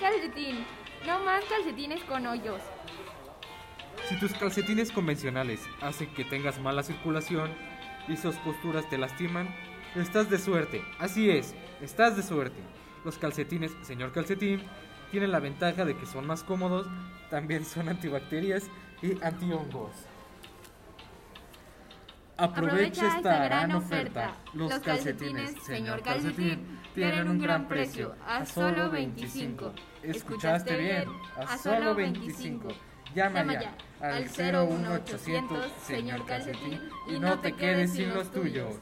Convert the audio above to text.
calcetín. No más calcetines con hoyos. Si tus calcetines convencionales hacen que tengas mala circulación y sus costuras te lastiman, estás de suerte. Así es, estás de suerte. Los calcetines, señor calcetín, tienen la ventaja de que son más cómodos, también son antibacterias y antihongos. Aprovecha esta gran oferta. Los calcetines, señor calcetín, tienen un gran precio, a solo 25. ¿Escuchaste bien? A solo 25. Llama ya al 01800, señor calcetín, y no te quedes sin los tuyos.